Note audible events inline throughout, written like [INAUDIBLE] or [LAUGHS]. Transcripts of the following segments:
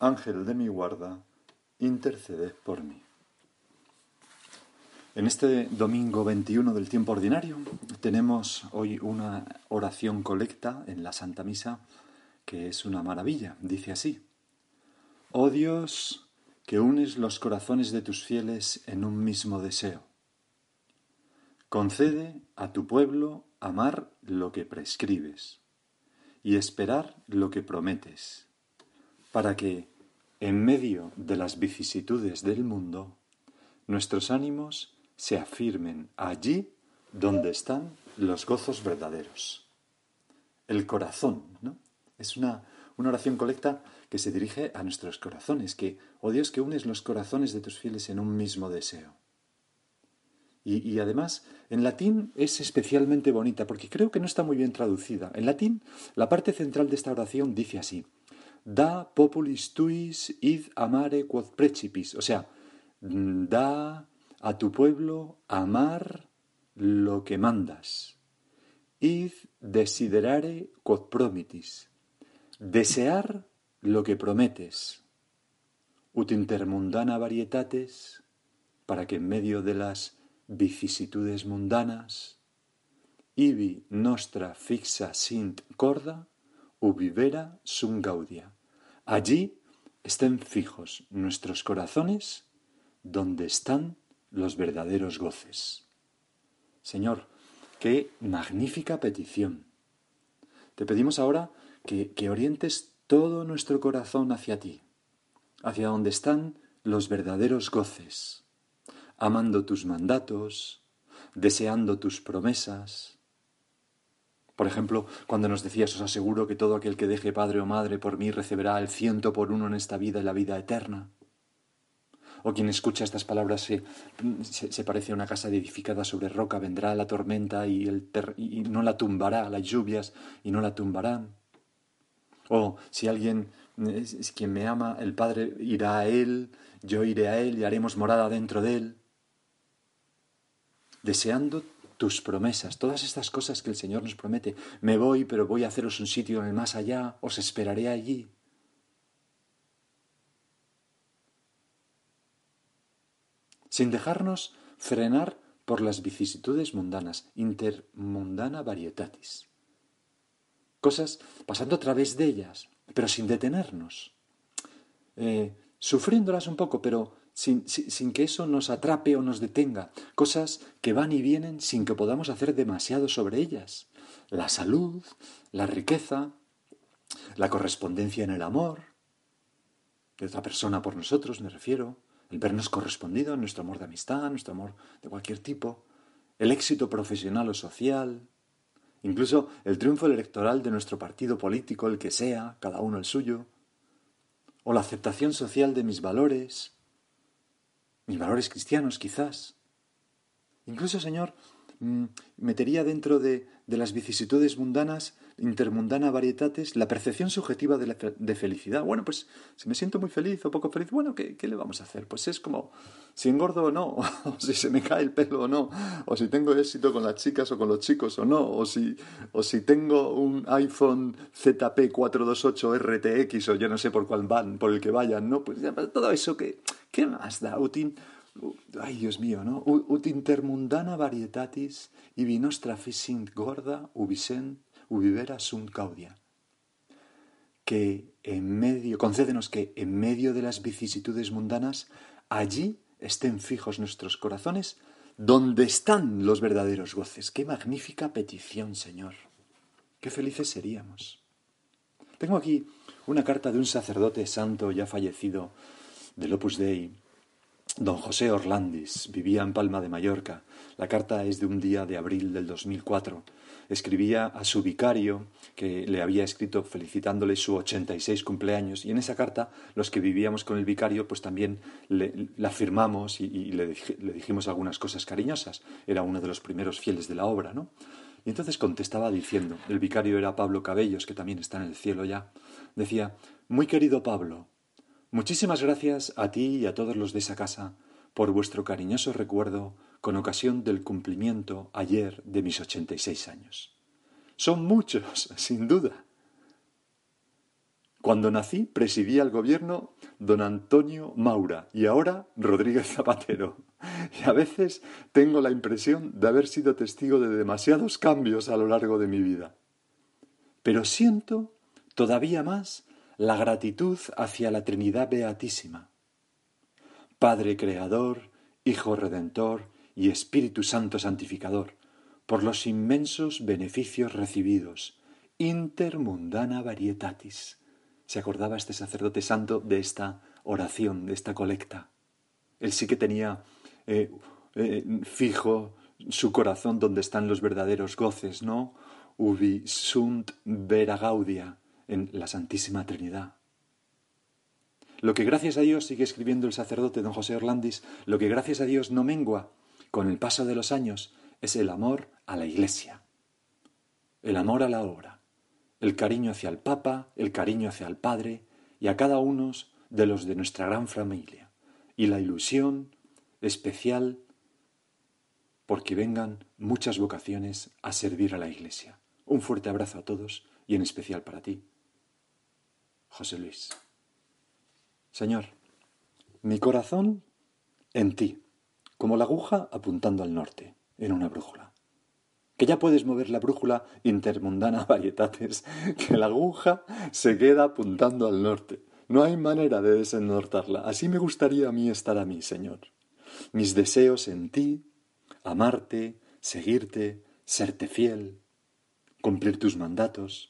Ángel de mi guarda, interceded por mí. En este domingo 21 del tiempo ordinario tenemos hoy una oración colecta en la Santa Misa que es una maravilla. Dice así, Oh Dios, que unes los corazones de tus fieles en un mismo deseo. Concede a tu pueblo amar lo que prescribes y esperar lo que prometes, para que, en medio de las vicisitudes del mundo, nuestros ánimos se afirmen allí donde están los gozos verdaderos. El corazón, ¿no? Es una, una oración colecta que se dirige a nuestros corazones, que, oh Dios, que unes los corazones de tus fieles en un mismo deseo. Y, y, además, en latín es especialmente bonita, porque creo que no está muy bien traducida. En latín, la parte central de esta oración dice así, Da populis tuis id amare quod precipis, o sea, da a tu pueblo amar lo que mandas. Id desiderare quod promitis, desear lo que prometes. Ut intermundana varietates, para que en medio de las vicisitudes mundanas, ibi nostra fixa sint corda, ubivera sum gaudia. Allí estén fijos nuestros corazones donde están los verdaderos goces. Señor, qué magnífica petición. Te pedimos ahora que, que orientes todo nuestro corazón hacia ti, hacia donde están los verdaderos goces, amando tus mandatos, deseando tus promesas. Por ejemplo, cuando nos decías, os aseguro que todo aquel que deje padre o madre por mí recibirá el ciento por uno en esta vida y la vida eterna. O quien escucha estas palabras se, se, parece a una casa edificada sobre roca, vendrá la tormenta y, el y no la tumbará, las lluvias y no la tumbarán. O si alguien es quien me ama, el Padre irá a él, yo iré a él y haremos morada dentro de él. Deseando tus promesas, todas estas cosas que el Señor nos promete. Me voy, pero voy a haceros un sitio en el más allá, os esperaré allí. sin dejarnos frenar por las vicisitudes mundanas, intermundana varietatis. Cosas pasando a través de ellas, pero sin detenernos, eh, sufriéndolas un poco, pero sin, que eso nos atrape o nos detenga. Cosas que van y vienen sin que podamos hacer demasiado sobre ellas. La salud, la riqueza, la correspondencia en el amor, de otra persona por nosotros, me refiero, el vernos correspondido en nuestro amor de amistad, nuestro amor de cualquier tipo, el éxito profesional o social, incluso el triunfo electoral de nuestro partido político, el que sea, cada uno el suyo, o la aceptación social de mis valores, mis valores cristianos quizás. Incluso, Señor, mm, metería dentro de, de las vicisitudes mundanas intermundana varietates, la percepción subjetiva de, felicidad. Bueno, pues si me siento muy feliz o poco feliz, bueno, ¿qué, le vamos a hacer? Pues es como si engordo o no, [LAUGHS] o si se me cae el pelo o no, o si tengo éxito con las chicas o con los chicos o no, o si, o si tengo un iPhone ZP428 RTX o yo no sé por cuál van, por el que vayan, ¿no? Pues todo eso que, ¿qué más da? Utin, ay Dios mío, ¿no? Ut intermundana varietatis ibi nostra gorda ubicent Uvivera sunt caudia. Que en medio, concédenos que en medio de las vicisitudes mundanas, allí estén fijos nuestros corazones, donde están los verdaderos goces. Qué magnífica petición, Señor. Qué felices seríamos. Tengo aquí una carta de un sacerdote santo ya fallecido del Opus Dei, don José Orlandis. Vivía en Palma de Mallorca. La carta es de un día de abril del 2004 escribía a su vicario, que le había escrito felicitándole su 86 cumpleaños, y en esa carta los que vivíamos con el vicario, pues también le, la firmamos y, le, dijimos algunas cosas cariñosas. Era uno de los primeros fieles de la obra, ¿no? Y entonces contestaba diciendo, el vicario era Pablo Cabellos, que también está en el cielo ya, decía, Muy querido Pablo, muchísimas gracias a ti y a todos los de esa casa por vuestro cariñoso recuerdo con ocasión del cumplimiento ayer de mis ochenta y seis años. Son muchos, [LAUGHS] sin duda. Cuando nací presidía el gobierno don Antonio Maura y ahora Rodríguez [LAUGHS] Zapatero. Y a veces tengo la impresión de haber sido testigo de demasiados cambios a lo largo de mi vida. Pero siento todavía más la gratitud hacia la Trinidad Beatísima. Padre Creador, Hijo Redentor y Espíritu Santo Santificador, por los inmensos beneficios recibidos. Intermundana varietatis. Se acordaba este sacerdote santo de esta oración, de esta colecta. Él sí que tenía eh, eh, fijo su corazón donde están los verdaderos goces, ¿no? Ubi sunt vera gaudia, en la Santísima Trinidad. Lo que gracias a Dios, sigue escribiendo el sacerdote don José Orlandis, lo que gracias a Dios no mengua con el paso de los años es el amor a la Iglesia, el amor a la obra, el cariño hacia el Papa, el cariño hacia el Padre y a cada uno de los de nuestra gran familia, y la ilusión especial porque vengan muchas vocaciones a servir a la Iglesia. Un fuerte abrazo a todos y en especial para ti, José Luis. Señor, mi corazón en ti como la aguja apuntando al norte, en una brújula. Que ya puedes mover la brújula intermundana [LAUGHS] varietates, que la aguja se queda apuntando al norte. No hay manera de desennortarla. Así me gustaría a mí estar a mí, Señor. Mis deseos en ti, amarte, seguirte, serte fiel, cumplir tus mandatos,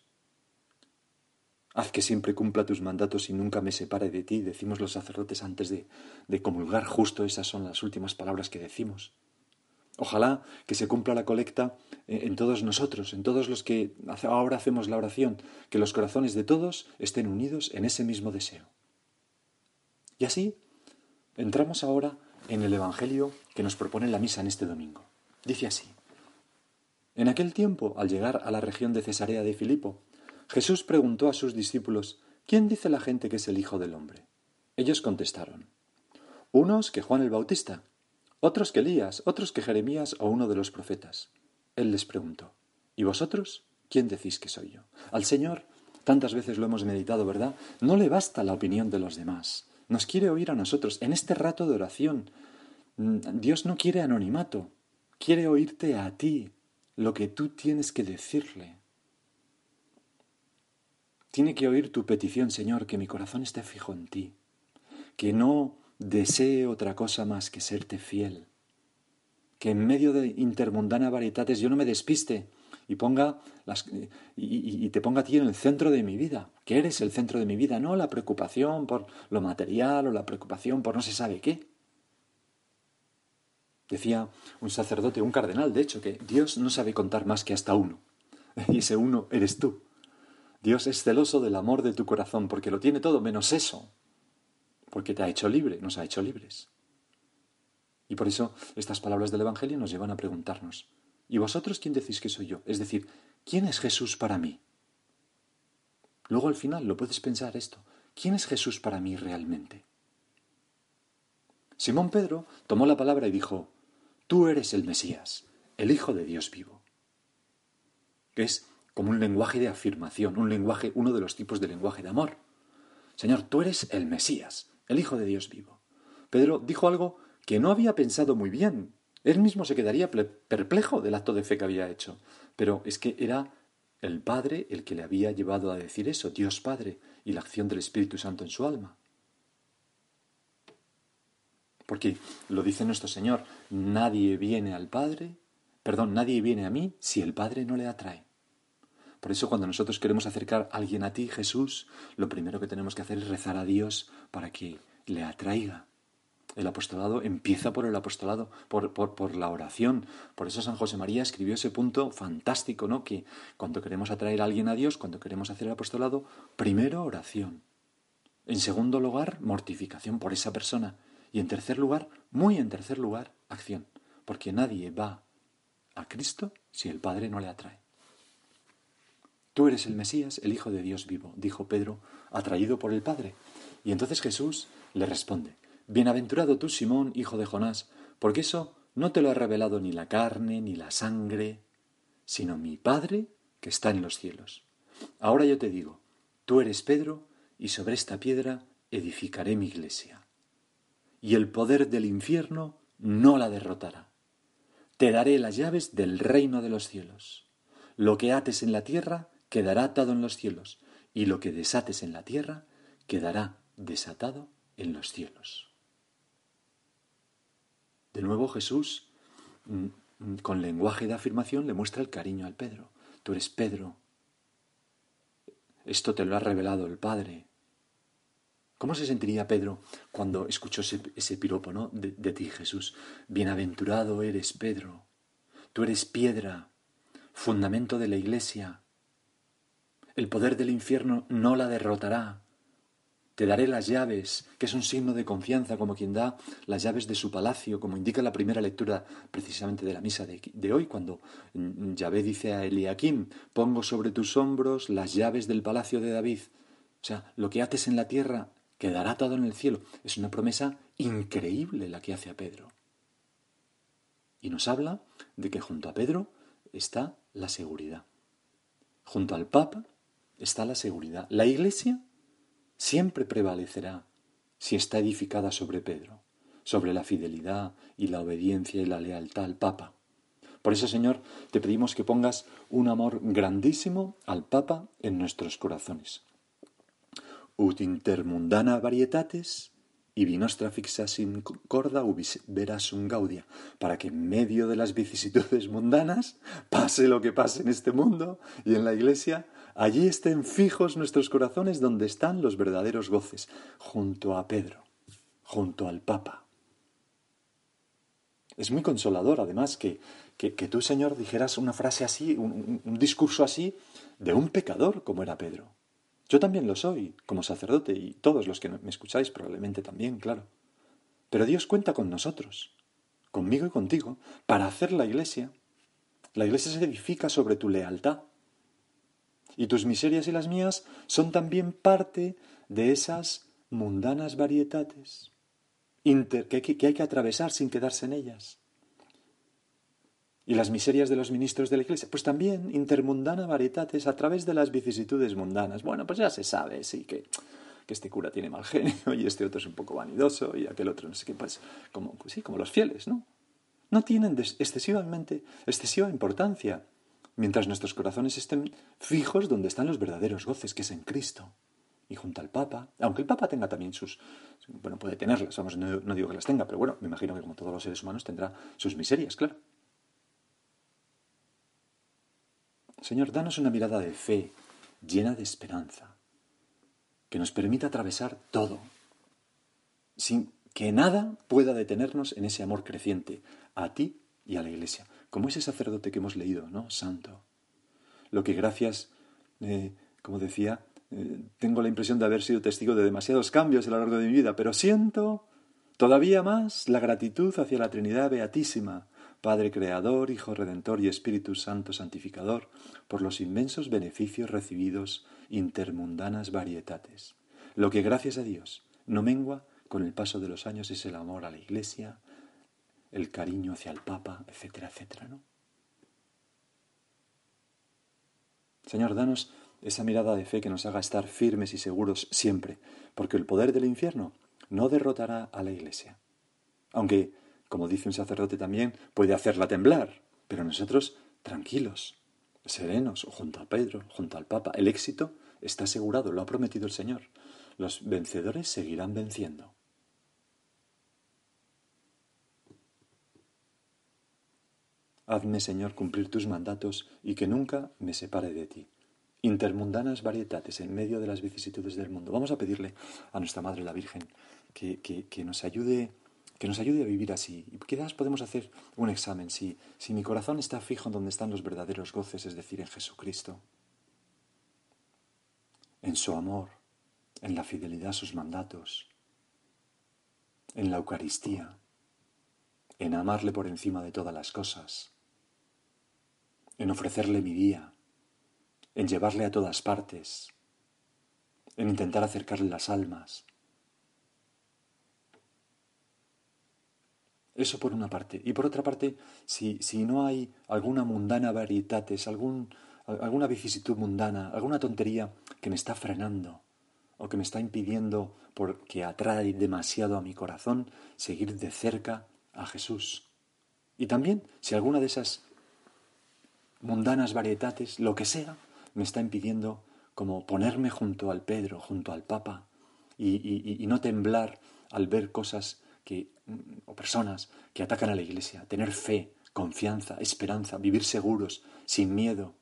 Haz que siempre cumpla tus mandatos y nunca me separe de ti, decimos los sacerdotes antes de, de comulgar, justo esas son las últimas palabras que decimos. Ojalá que se cumpla la colecta en todos nosotros, en todos los que ahora hacemos la oración, que los corazones de todos estén unidos en ese mismo deseo. Y así entramos ahora en el Evangelio que nos propone la misa en este domingo. Dice así. En aquel tiempo, al llegar a la región de Cesarea de Filipo, Jesús preguntó a sus discípulos, ¿quién dice la gente que es el Hijo del Hombre? Ellos contestaron, unos que Juan el Bautista, otros que Elías, otros que Jeremías o uno de los profetas. Él les preguntó, ¿y vosotros? ¿Quién decís que soy yo? Al Señor, tantas veces lo hemos meditado, ¿verdad? No le basta la opinión de los demás. Nos quiere oír a nosotros. En este rato de oración, mm, Dios no quiere anonimato, quiere oírte a ti, lo que tú tienes que decirle. Tiene que oír tu petición, Señor, que mi corazón esté fijo en ti, que no desee otra cosa más que serte fiel, que en medio de intermundana varietates yo no me despiste y ponga las, y, te ponga a ti en el centro de mi vida, que eres el centro de mi vida, no la preocupación por lo material o la preocupación por no se sabe qué. Decía un sacerdote, un cardenal, de hecho, que Dios no sabe contar más que hasta uno, [LAUGHS] y ese uno eres tú. Dios es celoso del amor de tu corazón porque lo tiene todo menos eso, porque te ha hecho libre, nos ha hecho libres. Y por eso estas palabras del Evangelio nos llevan a preguntarnos, ¿y vosotros quién decís que soy yo? Es decir, ¿quién es Jesús para mí? Luego al final lo puedes pensar esto, ¿quién es Jesús para mí realmente? Simón Pedro tomó la palabra y dijo, Tú eres el Mesías, el Hijo de Dios vivo. Es como un lenguaje de afirmación, un lenguaje, uno de los tipos de lenguaje de amor. Señor, tú eres el Mesías, el Hijo de Dios vivo. Pedro dijo algo que no había pensado muy bien. Él mismo se quedaría perplejo del acto de fe que había hecho. Pero es que era el Padre el que le había llevado a decir eso, Dios Padre. y la acción del Espíritu Santo en su alma. Porque lo dice nuestro Señor, nadie viene al Padre, perdón, nadie viene a mí si el Padre no le atrae. Por eso cuando nosotros queremos acercar a alguien a ti, Jesús, lo primero que tenemos que hacer es rezar a Dios para que le atraiga. El apostolado empieza por el apostolado, por, por, por, la oración. Por eso San José María escribió ese punto fantástico, ¿no? Que cuando queremos atraer a alguien a Dios, cuando queremos hacer el apostolado, primero oración. En segundo lugar, mortificación por esa persona. Y en tercer lugar, muy en tercer lugar, acción. Porque nadie va a Cristo si el Padre no le atrae. Tú eres el Mesías, el Hijo de Dios vivo, dijo Pedro, atraído por el Padre. Y entonces Jesús le responde, Bienaventurado tú, Simón, hijo de Jonás, porque eso no te lo ha revelado ni la carne, ni la sangre, sino mi Padre que está en los cielos. Ahora yo te digo, tú eres Pedro, y sobre esta piedra edificaré mi iglesia y el poder del infierno no la derrotará. Te daré las llaves del reino de los cielos. Lo que ates en la tierra quedará atado en los cielos, y lo que desates en la tierra quedará desatado en los cielos. De nuevo Jesús, mm, mm, con lenguaje de afirmación, le muestra el cariño al Pedro. Tú eres Pedro. Esto te lo ha revelado el Padre. ¿Cómo se sentiría Pedro cuando escuchó ese, piropo ¿no? de, de ti, Jesús? Bienaventurado eres, Pedro. Tú eres piedra, fundamento de la iglesia. El poder del infierno no la derrotará. Te daré las llaves, que es un signo de confianza, como quien da las llaves de su palacio, como indica la primera lectura precisamente de la misa de, de hoy, cuando Yahvé dice a Eliakim, pongo sobre tus hombros las llaves del palacio de David. O sea, lo que haces en la tierra quedará todo en el cielo. Es una promesa increíble la que hace a Pedro. Y nos habla de que junto a Pedro está la seguridad. Junto al Papa está la seguridad. La Iglesia siempre prevalecerá si está edificada sobre Pedro, sobre la fidelidad y la obediencia y la lealtad al Papa. Por eso, Señor, te pedimos que pongas un amor grandísimo al Papa en nuestros corazones ut intermundana varietates y nostra fixa sin corda ubis un gaudia, para que en medio de las vicisitudes mundanas, pase lo que pase en este mundo y en la iglesia, allí estén fijos nuestros corazones donde están los verdaderos goces, junto a Pedro, junto al Papa. Es muy consolador, además, que, que, tú, Señor, dijeras una frase así, un discurso así, de un pecador como era Pedro. Yo también lo soy, como sacerdote, y todos los que me escucháis probablemente también, claro. Pero Dios cuenta con nosotros, conmigo y contigo, para hacer la iglesia. La iglesia se edifica sobre tu lealtad. Y tus miserias y las mías son también parte de esas mundanas varietates que hay que atravesar sin quedarse en ellas. ¿Y las miserias de los ministros de la Iglesia? Pues también intermundana varietates a través de las vicisitudes mundanas. Bueno, pues ya se sabe, sí, que, que este cura tiene mal genio y este otro es un poco vanidoso y aquel otro no sé qué, pues como, sí, como los fieles, ¿no? No tienen excesivamente, excesiva importancia mientras nuestros corazones estén fijos donde están los verdaderos goces, que es en Cristo. Y junto al Papa, aunque el Papa tenga también sus, bueno, puede tenerlas, no digo que las tenga, pero bueno, me imagino que como todos los seres humanos tendrá sus miserias, claro. Señor, danos una mirada de fe, llena de esperanza, que nos permita atravesar todo, sin que nada pueda detenernos en ese amor creciente a ti y a la Iglesia, como ese sacerdote que hemos leído, ¿no? Santo. Lo que gracias, eh, como decía, eh, tengo la impresión de haber sido testigo de demasiados cambios a lo largo de mi vida, pero siento todavía más la gratitud hacia la Trinidad Beatísima, Padre Creador, Hijo Redentor y Espíritu Santo Santificador, por los inmensos beneficios recibidos intermundanas varietates. Lo que gracias a Dios no mengua con el paso de los años es el amor a la Iglesia, el cariño hacia el Papa, etcétera, etcétera, ¿no? Señor, danos esa mirada de fe que nos haga estar firmes y seguros siempre, porque el poder del infierno no derrotará a la Iglesia. Aunque como dice un sacerdote también, puede hacerla temblar, pero nosotros tranquilos, serenos, junto a Pedro, junto al Papa. El éxito está asegurado, lo ha prometido el Señor. Los vencedores seguirán venciendo. Hazme, Señor, cumplir tus mandatos y que nunca me separe de ti. Intermundanas varietates en medio de las vicisitudes del mundo. Vamos a pedirle a nuestra Madre la Virgen que, que, nos ayude que nos ayude a vivir así. Y quizás podemos hacer un examen si, si mi corazón está fijo en donde están los verdaderos goces, es decir, en Jesucristo, en su amor, en la fidelidad a sus mandatos, en la Eucaristía, en amarle por encima de todas las cosas, en ofrecerle mi día, en llevarle a todas partes, en intentar acercarle las almas. Eso por una parte. Y por otra parte, si, si no hay alguna mundana varietates, algún, alguna vicisitud mundana, alguna tontería que me está frenando o que me está impidiendo, porque atrae demasiado a mi corazón, seguir de cerca a Jesús. Y también si alguna de esas mundanas varietates, lo que sea, me está impidiendo como ponerme junto al Pedro, junto al Papa, y, no temblar al ver cosas que, o personas que atacan a la Iglesia, tener fe, confianza, esperanza, vivir seguros, sin miedo,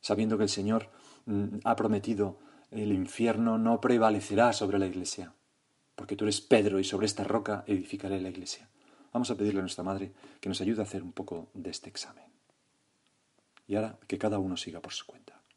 sabiendo que el Señor mm, ha prometido el infierno no prevalecerá sobre la Iglesia, porque tú eres Pedro y sobre esta roca edificaré la Iglesia. Vamos a pedirle a nuestra Madre que nos ayude a hacer un poco de este examen. Y ahora que cada uno siga por su cuenta.